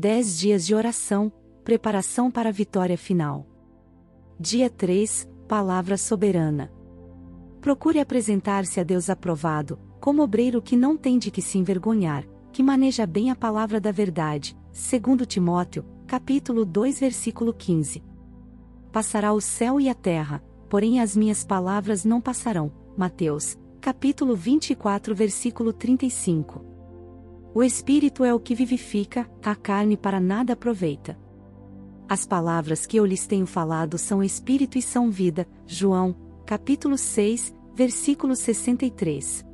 10 dias de oração, preparação para a vitória final. Dia 3 Palavra soberana. Procure apresentar-se a Deus aprovado, como obreiro que não tem de que se envergonhar, que maneja bem a palavra da verdade, segundo Timóteo, capítulo 2 versículo 15. Passará o céu e a terra, porém as minhas palavras não passarão. Mateus, capítulo 24 versículo 35. O espírito é o que vivifica, a carne para nada aproveita. As palavras que eu lhes tenho falado são espírito e são vida. João, capítulo 6, versículo 63.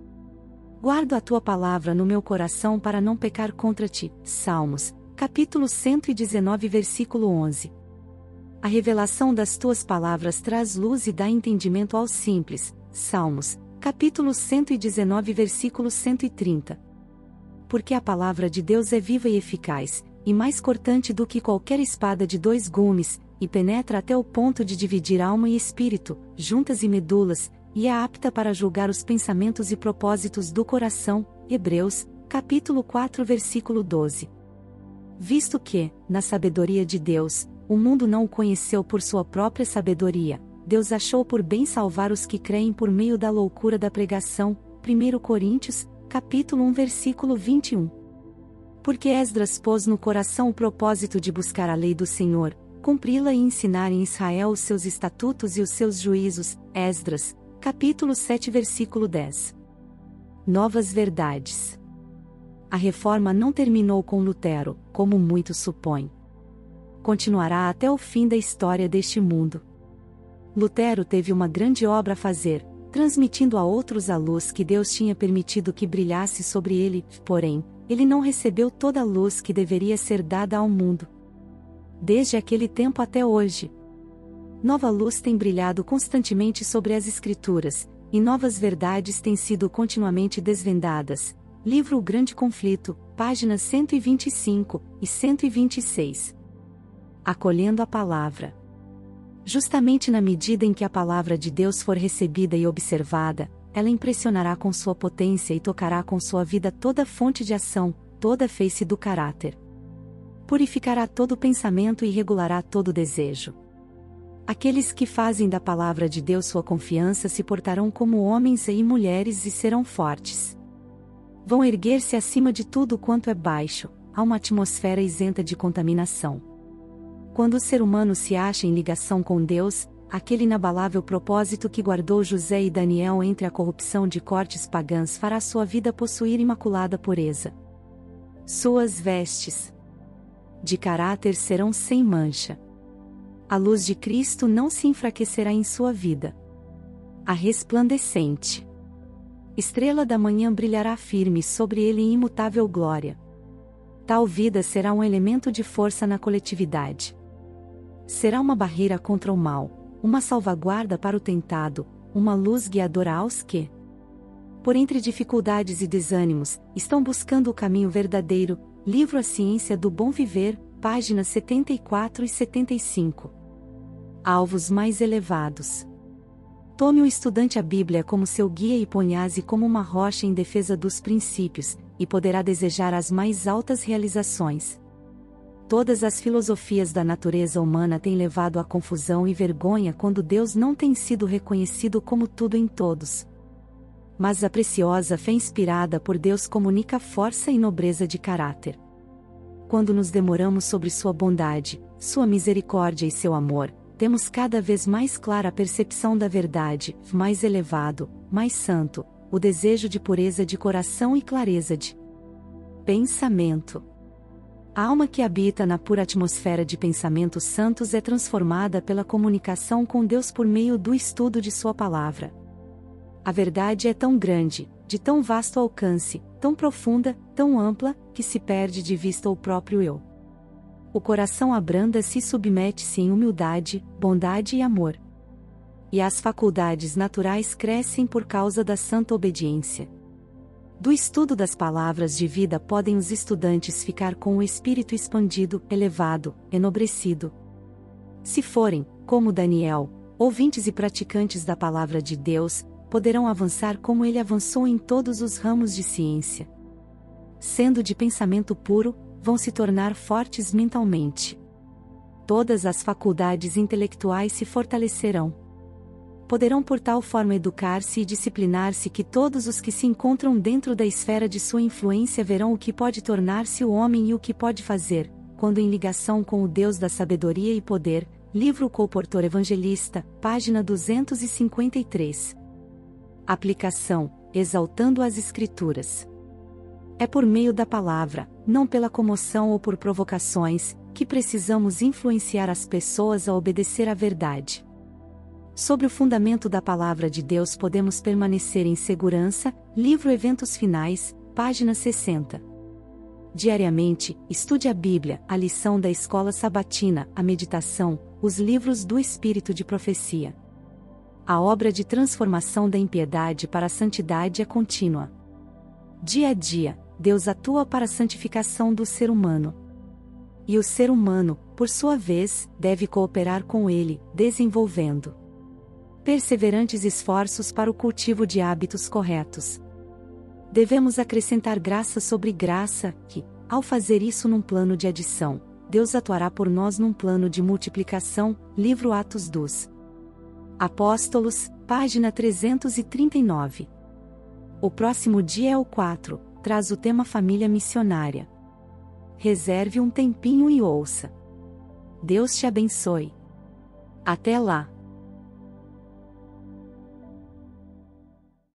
Guardo a tua palavra no meu coração para não pecar contra ti. Salmos, capítulo 119, versículo 11. A revelação das tuas palavras traz luz e dá entendimento aos simples. Salmos, capítulo 119, versículo 130. Porque a palavra de Deus é viva e eficaz, e mais cortante do que qualquer espada de dois gumes, e penetra até o ponto de dividir alma e espírito, juntas e medulas, e é apta para julgar os pensamentos e propósitos do coração. Hebreus, capítulo 4, versículo 12. Visto que, na sabedoria de Deus, o mundo não o conheceu por sua própria sabedoria, Deus achou por bem salvar os que creem por meio da loucura da pregação. 1 Coríntios, capítulo 1, versículo 21 porque Esdras pôs no coração o propósito de buscar a lei do Senhor, cumpri-la e ensinar em Israel os seus estatutos e os seus juízos. Esdras, capítulo 7, versículo 10. Novas verdades. A reforma não terminou com Lutero, como muitos supõem. Continuará até o fim da história deste mundo. Lutero teve uma grande obra a fazer, transmitindo a outros a luz que Deus tinha permitido que brilhasse sobre ele, porém, ele não recebeu toda a luz que deveria ser dada ao mundo. Desde aquele tempo até hoje, nova luz tem brilhado constantemente sobre as Escrituras, e novas verdades têm sido continuamente desvendadas. Livro O Grande Conflito, páginas 125 e 126. Acolhendo a palavra. Justamente na medida em que a palavra de Deus for recebida e observada, ela impressionará com sua potência e tocará com sua vida toda fonte de ação, toda face do caráter. Purificará todo pensamento e regulará todo desejo. Aqueles que fazem da palavra de Deus sua confiança se portarão como homens e mulheres e serão fortes. Vão erguer-se acima de tudo quanto é baixo, a uma atmosfera isenta de contaminação. Quando o ser humano se acha em ligação com Deus, aquele inabalável propósito que guardou José e Daniel entre a corrupção de cortes pagãs fará sua vida possuir imaculada pureza. Suas vestes de caráter serão sem mancha. A luz de Cristo não se enfraquecerá em sua vida. A resplandecente estrela da manhã brilhará firme sobre ele em imutável glória. Tal vida será um elemento de força na coletividade. Será uma barreira contra o mal, uma salvaguarda para o tentado, uma luz guiadora aos que, por entre dificuldades e desânimos, estão buscando o caminho verdadeiro. Livro A Ciência do Bom Viver, páginas 74 e 75. Alvos mais elevados. Tome o estudante a Bíblia como seu guia e ponhase como uma rocha em defesa dos princípios, e poderá desejar as mais altas realizações. Todas as filosofias da natureza humana têm levado à confusão e vergonha quando Deus não tem sido reconhecido como tudo em todos. Mas a preciosa fé inspirada por Deus comunica força e nobreza de caráter. Quando nos demoramos sobre Sua bondade, Sua misericórdia e seu amor, temos cada vez mais clara a percepção da verdade, mais elevado, mais santo, o desejo de pureza de coração e clareza de pensamento. A alma que habita na pura atmosfera de pensamentos santos é transformada pela comunicação com Deus por meio do estudo de Sua palavra. A verdade é tão grande, de tão vasto alcance, tão profunda, tão ampla, que se perde de vista o próprio eu. O coração abranda-se e submete-se em humildade, bondade e amor. E as faculdades naturais crescem por causa da santa obediência. Do estudo das palavras de vida podem os estudantes ficar com o espírito expandido, elevado, enobrecido. Se forem, como Daniel, ouvintes e praticantes da palavra de Deus, poderão avançar como ele avançou em todos os ramos de ciência. Sendo de pensamento puro, vão se tornar fortes mentalmente. Todas as faculdades intelectuais se fortalecerão. Poderão por tal forma educar-se e disciplinar-se que todos os que se encontram dentro da esfera de sua influência verão o que pode tornar-se o homem e o que pode fazer, quando em ligação com o Deus da sabedoria e poder, livro Colportor Evangelista, página 253. Aplicação: Exaltando as Escrituras. É por meio da palavra, não pela comoção ou por provocações, que precisamos influenciar as pessoas a obedecer à verdade. Sobre o fundamento da palavra de Deus podemos permanecer em segurança, livro Eventos Finais, página 60. Diariamente, estude a Bíblia, a lição da escola sabatina, a meditação, os livros do Espírito de Profecia. A obra de transformação da impiedade para a santidade é contínua. Dia a dia, Deus atua para a santificação do ser humano. E o ser humano, por sua vez, deve cooperar com ele, desenvolvendo perseverantes esforços para o cultivo de hábitos corretos. Devemos acrescentar graça sobre graça, que, ao fazer isso num plano de adição, Deus atuará por nós num plano de multiplicação. Livro Atos dos Apóstolos, página 339. O próximo dia é o 4, traz o tema Família Missionária. Reserve um tempinho e ouça. Deus te abençoe. Até lá!